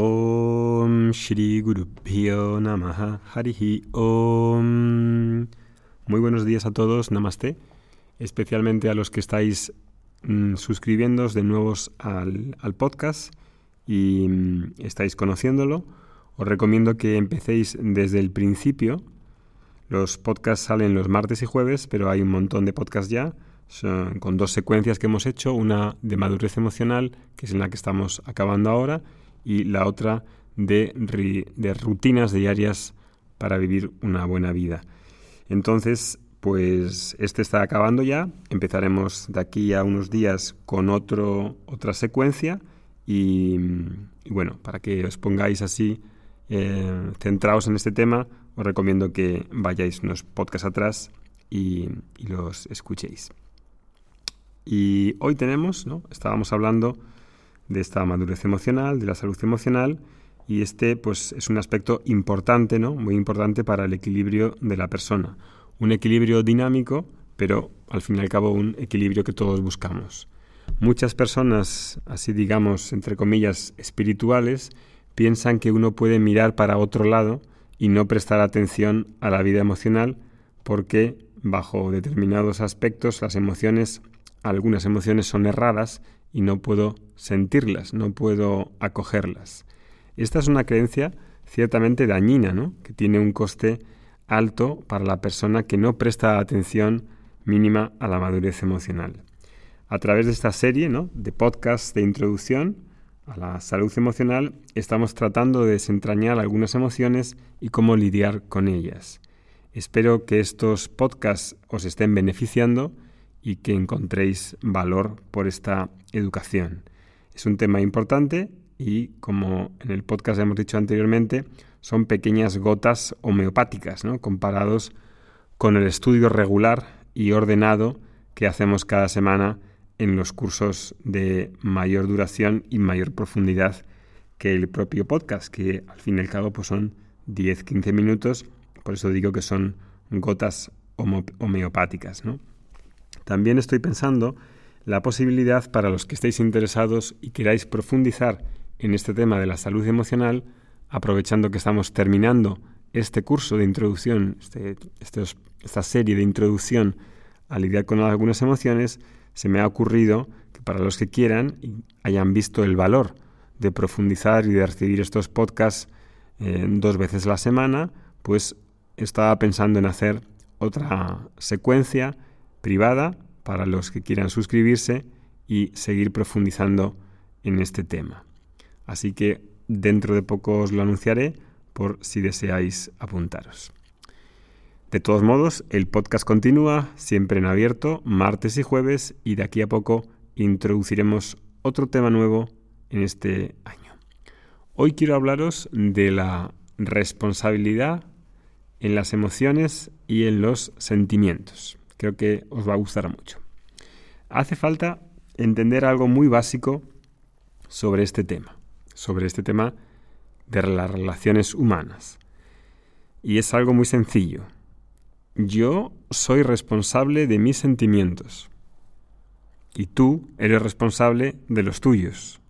Om Shri Guru Namaha Harihi Om. Muy buenos días a todos, Namaste, especialmente a los que estáis mm, suscribiéndoos de nuevos al, podcast y mm, estáis conociéndolo. Os recomiendo que empecéis desde el principio. Los podcasts salen los martes y jueves, pero hay un montón de podcasts ya con dos secuencias que hemos hecho, una de madurez emocional, que es en la que estamos acabando ahora, y la otra de, de rutinas diarias para vivir una buena vida. Entonces, pues este está acabando ya, empezaremos de aquí a unos días con otro, otra secuencia y, bueno, para que os pongáis así eh, centrados en este tema, os recomiendo que vayáis unos podcasts atrás y los escuchéis. Y hoy tenemos, ¿no? estábamos hablando de esta madurez emocional, de la salud emocional, y este pues es un aspecto importante, ¿no? muy importante para el equilibrio de la persona. Un equilibrio dinámico, pero al fin y al cabo un equilibrio que todos buscamos. Muchas personas, así digamos, entre comillas, espirituales, piensan que uno puede mirar para otro lado y no prestar atención a la vida emocional porque bajo determinados aspectos las emociones algunas emociones son erradas y no puedo sentirlas, no puedo acogerlas. Esta es una creencia ciertamente dañina, ¿no? que tiene un coste alto para la persona que no presta atención mínima a la madurez emocional. A través de esta serie ¿no? de podcasts de introducción a la salud emocional, estamos tratando de desentrañar algunas emociones y cómo lidiar con ellas. Espero que estos podcasts os estén beneficiando y que encontréis valor por esta educación. Es un tema importante y, como en el podcast hemos dicho anteriormente, son pequeñas gotas homeopáticas, ¿no? comparados con el estudio regular y ordenado que hacemos cada semana en los cursos de mayor duración y mayor profundidad que el propio podcast, que al fin y al cabo pues son 10-15 minutos, por eso digo que son gotas homeopáticas. También estoy pensando la posibilidad para los que estéis interesados y queráis profundizar en este tema de la salud emocional, aprovechando que estamos terminando este curso de introducción, este, esta serie de introducción a lidiar con algunas emociones, se me ha ocurrido que para los que quieran y hayan visto el valor de profundizar y de recibir estos podcasts eh, dos veces la semana, pues estaba pensando en hacer otra secuencia privada para los que quieran suscribirse y seguir profundizando en este tema. Así que dentro de poco os lo anunciaré por si deseáis apuntaros. De todos modos, el podcast continúa siempre en abierto, martes y jueves, y de aquí a poco introduciremos otro tema nuevo en este año. Hoy quiero hablaros de la responsabilidad en las emociones y en los sentimientos. Creo que os va a gustar mucho. Hace falta entender algo muy básico sobre este tema, sobre este tema de las relaciones humanas. Y es algo muy sencillo. Yo soy responsable de mis sentimientos y tú eres responsable de los tuyos.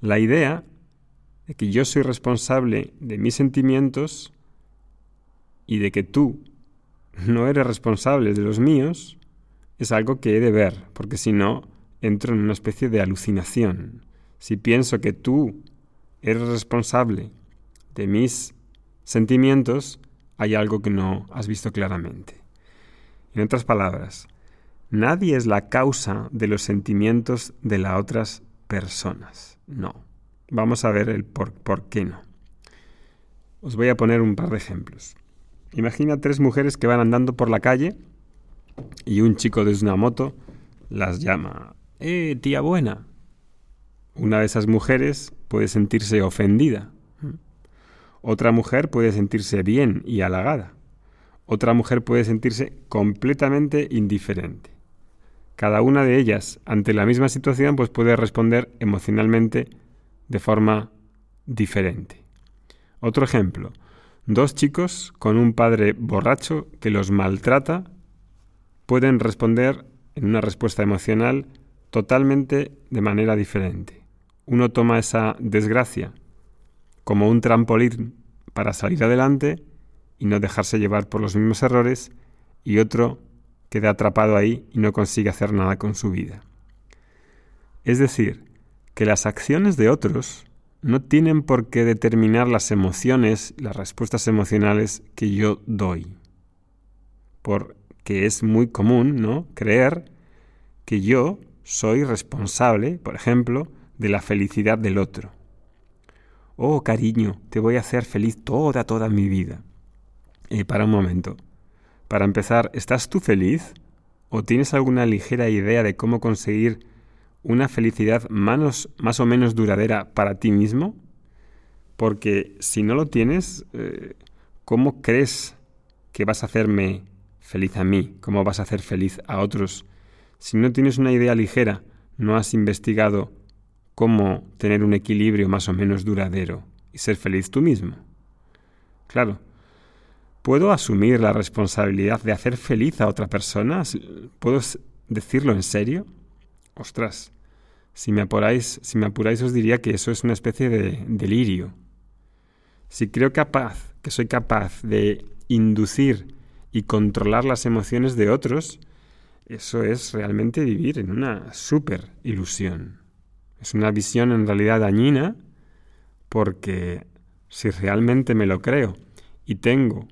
La idea de que yo soy responsable de mis sentimientos y de que tú no eres responsable de los míos, es algo que he de ver, porque si no, entro en una especie de alucinación. Si pienso que tú eres responsable de mis sentimientos, hay algo que no has visto claramente. En otras palabras, nadie es la causa de los sentimientos de las otras personas. No. Vamos a ver el por, por qué no. Os voy a poner un par de ejemplos. Imagina tres mujeres que van andando por la calle y un chico desde una moto las llama, ¡Eh, tía buena! Una de esas mujeres puede sentirse ofendida. Otra mujer puede sentirse bien y halagada. Otra mujer puede sentirse completamente indiferente. Cada una de ellas, ante la misma situación, pues puede responder emocionalmente de forma diferente. Otro ejemplo, Dos chicos con un padre borracho que los maltrata pueden responder en una respuesta emocional totalmente de manera diferente. Uno toma esa desgracia como un trampolín para salir adelante y no dejarse llevar por los mismos errores, y otro queda atrapado ahí y no consigue hacer nada con su vida. Es decir, que las acciones de otros no tienen por qué determinar las emociones, las respuestas emocionales que yo doy. Porque es muy común, ¿no? Creer que yo soy responsable, por ejemplo, de la felicidad del otro. Oh, cariño, te voy a hacer feliz toda, toda mi vida. Y para un momento. Para empezar, ¿estás tú feliz? ¿O tienes alguna ligera idea de cómo conseguir una felicidad más, más o menos duradera para ti mismo? Porque si no lo tienes, eh, ¿cómo crees que vas a hacerme feliz a mí? ¿Cómo vas a hacer feliz a otros? Si no tienes una idea ligera, no has investigado cómo tener un equilibrio más o menos duradero y ser feliz tú mismo. Claro, ¿puedo asumir la responsabilidad de hacer feliz a otra persona? ¿Puedo decirlo en serio? Ostras, si me apuráis, si me apuráis os diría que eso es una especie de delirio. Si creo capaz, que soy capaz de inducir y controlar las emociones de otros, eso es realmente vivir en una super ilusión. Es una visión en realidad dañina porque si realmente me lo creo y tengo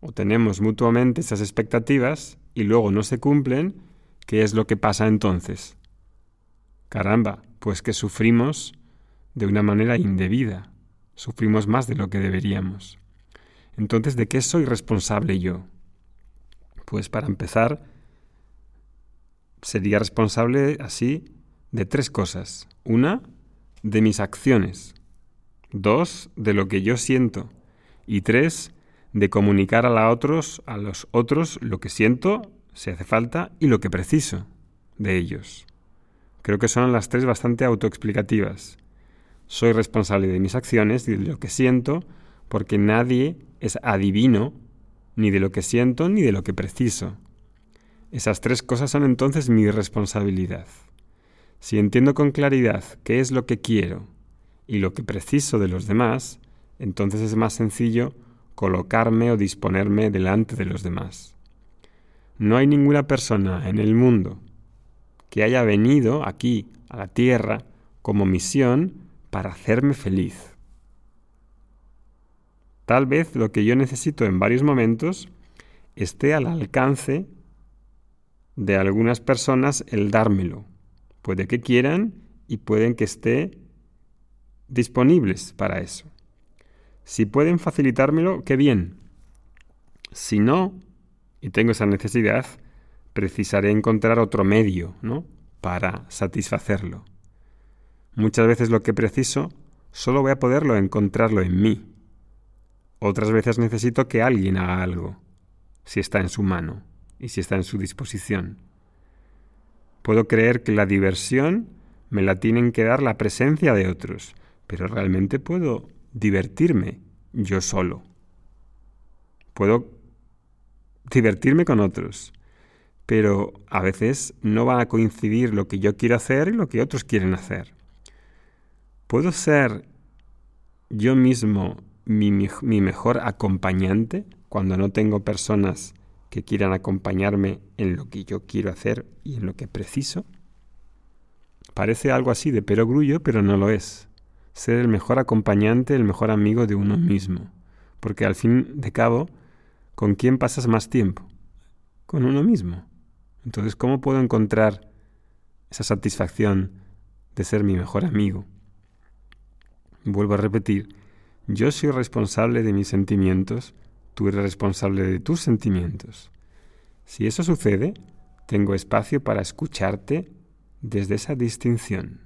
o tenemos mutuamente esas expectativas y luego no se cumplen, ¿qué es lo que pasa entonces? Caramba, pues que sufrimos de una manera indebida, sufrimos más de lo que deberíamos. Entonces, ¿de qué soy responsable yo? Pues para empezar, sería responsable así de tres cosas. Una, de mis acciones. Dos, de lo que yo siento. Y tres, de comunicar a, otros, a los otros lo que siento, si hace falta, y lo que preciso de ellos. Creo que son las tres bastante autoexplicativas. Soy responsable de mis acciones y de lo que siento, porque nadie es adivino ni de lo que siento ni de lo que preciso. Esas tres cosas son entonces mi responsabilidad. Si entiendo con claridad qué es lo que quiero y lo que preciso de los demás, entonces es más sencillo colocarme o disponerme delante de los demás. No hay ninguna persona en el mundo que haya venido aquí a la tierra como misión para hacerme feliz. Tal vez lo que yo necesito en varios momentos esté al alcance de algunas personas el dármelo. Puede que quieran y pueden que esté disponibles para eso. Si pueden facilitármelo, qué bien. Si no, y tengo esa necesidad, precisaré encontrar otro medio, ¿no? Para satisfacerlo. Muchas veces lo que preciso solo voy a poderlo encontrarlo en mí. Otras veces necesito que alguien haga algo, si está en su mano y si está en su disposición. Puedo creer que la diversión me la tienen que dar la presencia de otros, pero realmente puedo divertirme yo solo. Puedo divertirme con otros, pero a veces no va a coincidir lo que yo quiero hacer y lo que otros quieren hacer. ¿Puedo ser yo mismo mi, mi, mejor acompañante cuando no tengo personas que quieran acompañarme en lo que yo quiero hacer y en lo que preciso? Parece algo así de perogrullo, pero no lo es. Ser el mejor acompañante, el mejor amigo de uno mismo. Porque al fin de cabo, ¿con quién pasas más tiempo? Con uno mismo. Entonces, ¿cómo puedo encontrar esa satisfacción de ser mi mejor amigo? Vuelvo a repetir, yo soy responsable de mis sentimientos, tú eres responsable de tus sentimientos. Si eso sucede, tengo espacio para escucharte desde esa distinción.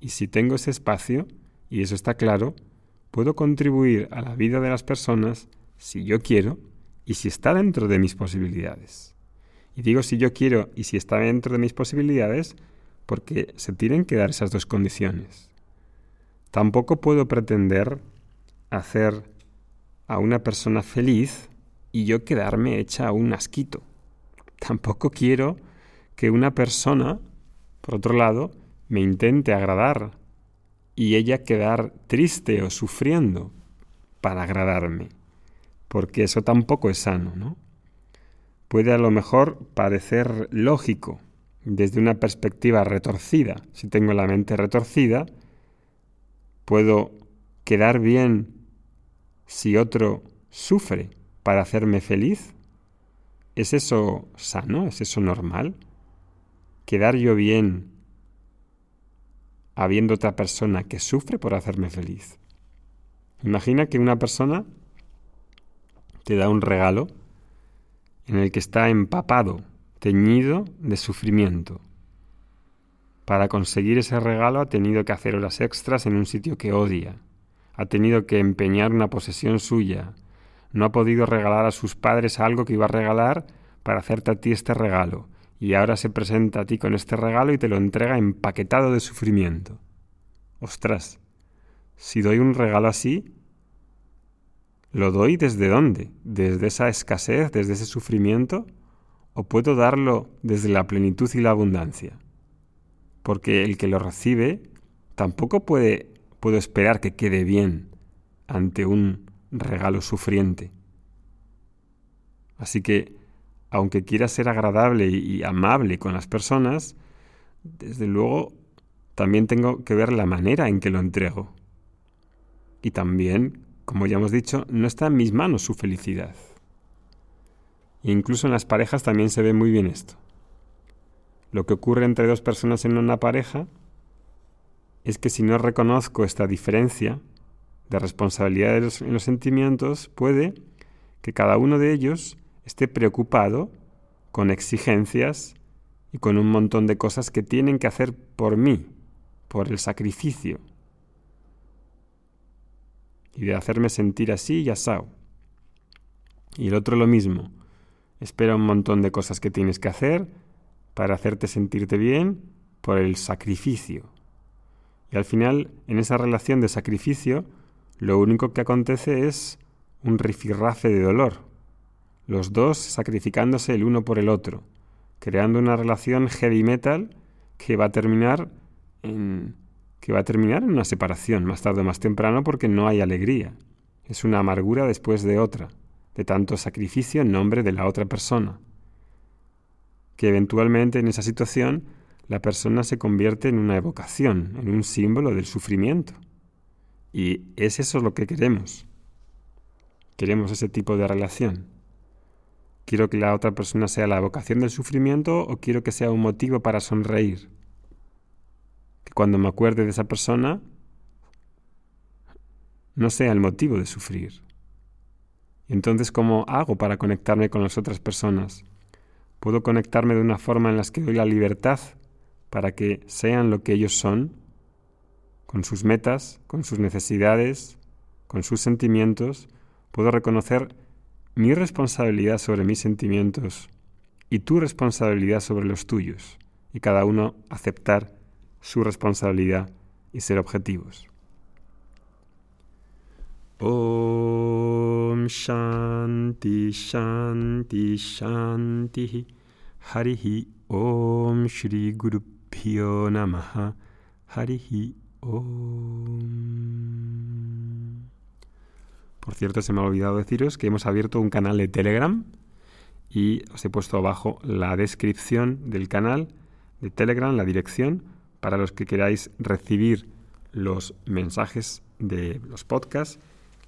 Y si tengo ese espacio, y eso está claro, puedo contribuir a la vida de las personas si yo quiero y si está dentro de mis posibilidades. Y digo si yo quiero y si está dentro de mis posibilidades, porque se tienen que dar esas dos condiciones. Tampoco puedo pretender hacer a una persona feliz y yo quedarme hecha un asquito. Tampoco quiero que una persona, por otro lado, me intente agradar y ella quedar triste o sufriendo para agradarme, porque eso tampoco es sano, ¿no? Puede a lo mejor parecer lógico desde una perspectiva retorcida. Si tengo la mente retorcida, puedo quedar bien si otro sufre para hacerme feliz. ¿Es eso sano? ¿Es eso normal? ¿Quedar yo bien habiendo otra persona que sufre por hacerme feliz? Imagina que una persona te da un regalo en el que está empapado, teñido de sufrimiento. Para conseguir ese regalo ha tenido que hacer horas extras en un sitio que odia, ha tenido que empeñar una posesión suya, no ha podido regalar a sus padres algo que iba a regalar para hacerte a ti este regalo, y ahora se presenta a ti con este regalo y te lo entrega empaquetado de sufrimiento. Ostras, si doy un regalo así, ¿lo doy desde dónde? ¿Desde esa escasez, desde ese sufrimiento? ¿O puedo darlo desde la plenitud y la abundancia? Porque el que lo recibe tampoco puede puedo esperar que quede bien ante un regalo sufriente. Así que, aunque quiera ser agradable y amable con las personas, desde luego también tengo que ver la manera en que lo entrego. Y también, como ya hemos dicho, no está en mis manos su felicidad. E incluso en las parejas también se ve muy bien esto. Lo que ocurre entre dos personas en una pareja es que si no reconozco esta diferencia de responsabilidad en los sentimientos, puede que cada uno de ellos esté preocupado con exigencias y con un montón de cosas que tienen que hacer por mí, por el sacrificio, y de hacerme sentir así y asado. Y el otro lo mismo, espera un montón de cosas que tienes que hacer para hacerte sentirte bien por el sacrificio. Y al final, en esa relación de sacrificio, lo único que acontece es un rifirrafe de dolor. Los dos sacrificándose el uno por el otro, creando una relación heavy metal que va a terminar en que va a terminar en una separación más tarde o más temprano porque no hay alegría. Es una amargura después de otra, de tanto sacrificio en nombre de la otra persona. Que eventualmente en esa situación la persona se convierte en una evocación, en un símbolo del sufrimiento. Y es eso lo que queremos. Queremos ese tipo de relación. ¿Quiero que la otra persona sea la evocación del sufrimiento o quiero que sea un motivo para sonreír? Cuando me acuerde de esa persona no sea el motivo de sufrir. entonces, ¿cómo hago para conectarme con las otras personas? ¿Puedo conectarme de una forma en la que doy la libertad para que sean lo que ellos son, con sus metas, con sus necesidades, con sus sentimientos, puedo reconocer mi responsabilidad sobre mis sentimientos y tu responsabilidad sobre los tuyos, y cada uno aceptar su responsabilidad y ser objetivos. Om Shanti Shanti Shanti. Harihi Om Shri Guru por cierto, se me ha olvidado deciros que hemos abierto un canal de Telegram y os he puesto abajo la descripción del canal de Telegram, la dirección, para los que queráis recibir los mensajes de los podcasts,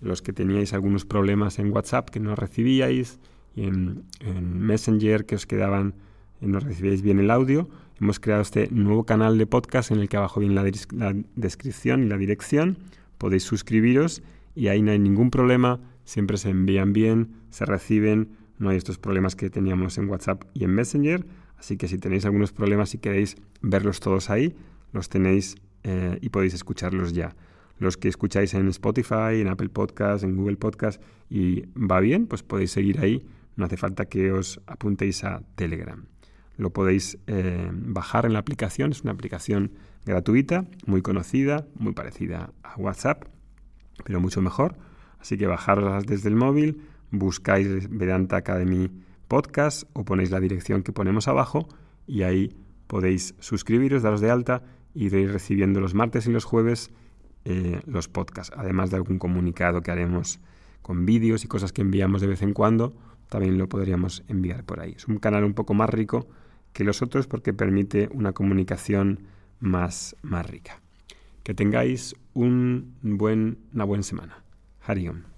los que teníais algunos problemas en WhatsApp que no recibíais, y en, en Messenger que os quedaban no recibíais bien el audio, Hemos creado este nuevo canal de podcast en el que abajo viene la, descripción y la dirección. Podéis suscribiros y ahí no hay ningún problema. Siempre se envían bien, se reciben. No hay estos problemas que teníamos en WhatsApp y en Messenger. Así que si tenéis algunos problemas y queréis verlos todos ahí, los tenéis eh, y podéis escucharlos ya. Los que escucháis en Spotify, en Apple Podcast, en Google Podcast y va bien, pues podéis seguir ahí. No hace falta que os apuntéis a Telegram. Lo podéis eh, bajar en la aplicación, es una aplicación gratuita, muy conocida, muy parecida a WhatsApp, pero mucho mejor. Así que bajarlas desde el móvil, buscáis Vedanta Academy Podcast o ponéis la dirección que ponemos abajo y ahí podéis suscribiros, daros de alta y iréis recibiendo los martes y los jueves eh, los podcasts, además de algún comunicado que haremos con vídeos y cosas que enviamos de vez en cuando, también lo podríamos enviar por ahí. Es un canal un poco más rico que los otros porque permite una comunicación más, más rica. Que tengáis un buen, una buena semana. Hariom.